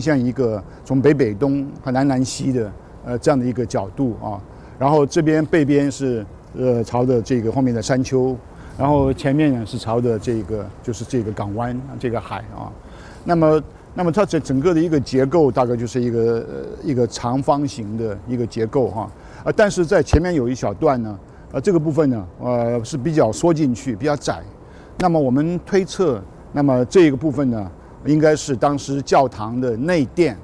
像一个从北北东和南南西的呃这样的一个角度啊。然后这边背边是呃朝着这个后面的山丘，然后前面呢是朝着这个就是这个港湾这个海啊。那么那么它整整个的一个结构大概就是一个呃一个长方形的一个结构哈。啊，但是在前面有一小段呢，呃这个部分呢呃是比较缩进去，比较窄。那么我们推测，那么这个部分呢，应该是当时教堂的内殿，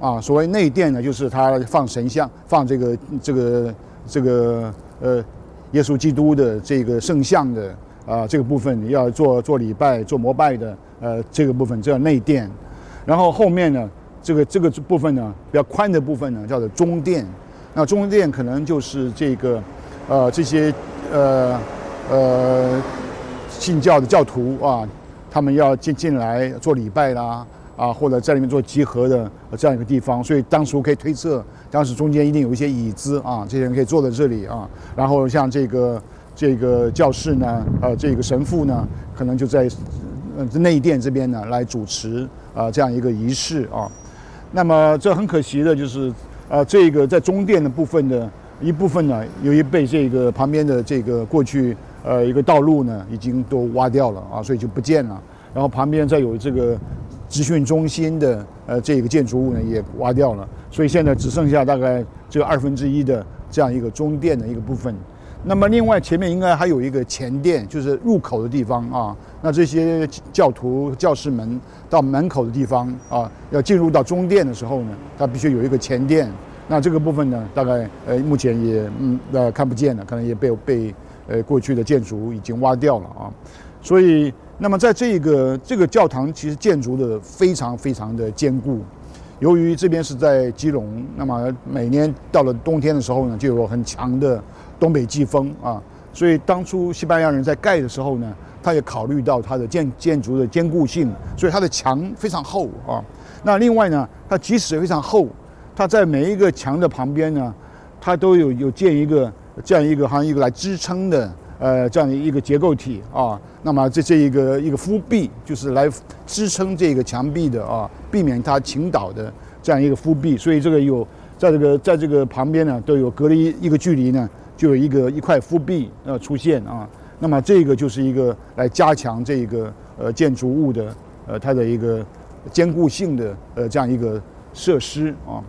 啊，所谓内殿呢，就是它放神像、放这个这个这个呃耶稣基督的这个圣像的啊这个部分要做做礼拜、做膜拜的呃这个部分叫内殿，然后后面呢这个这个部分呢比较宽的部分呢叫做中殿，那中殿可能就是这个呃这些呃。呃信教的教徒啊，他们要进进来做礼拜啦，啊，或者在里面做集合的这样一个地方，所以当时可以推测，当时中间一定有一些椅子啊，这些人可以坐在这里啊。然后像这个这个教室呢，呃，这个神父呢，可能就在呃内殿这边呢来主持啊这样一个仪式啊。那么这很可惜的就是，呃，这个在中殿的部分的一部分呢，由于被这个旁边的这个过去。呃，一个道路呢，已经都挖掉了啊，所以就不见了。然后旁边再有这个资讯中心的呃这个建筑物呢，也挖掉了。所以现在只剩下大概这个二分之一的这样一个中殿的一个部分。那么另外前面应该还有一个前殿，就是入口的地方啊。那这些教徒教士们到门口的地方啊，要进入到中殿的时候呢，他必须有一个前殿。那这个部分呢，大概呃目前也嗯呃看不见了，可能也被被。呃，过去的建筑已经挖掉了啊，所以那么在这个这个教堂其实建筑的非常非常的坚固。由于这边是在基隆，那么每年到了冬天的时候呢，就有很强的东北季风啊，所以当初西班牙人在盖的时候呢，他也考虑到它的建建筑的坚固性，所以它的墙非常厚啊。那另外呢，它即使非常厚，它在每一个墙的旁边呢，它都有有建一个。这样一个好像一个来支撑的，呃，这样的一个结构体啊，那么这这一个一个扶壁，就是来支撑这个墙壁的啊，避免它倾倒的这样一个扶壁。所以这个有在这个在这个旁边呢，都有隔了一一个距离呢，就有一个一块扶壁呃出现啊。那么这个就是一个来加强这个呃建筑物的呃它的一个坚固性的呃这样一个设施啊。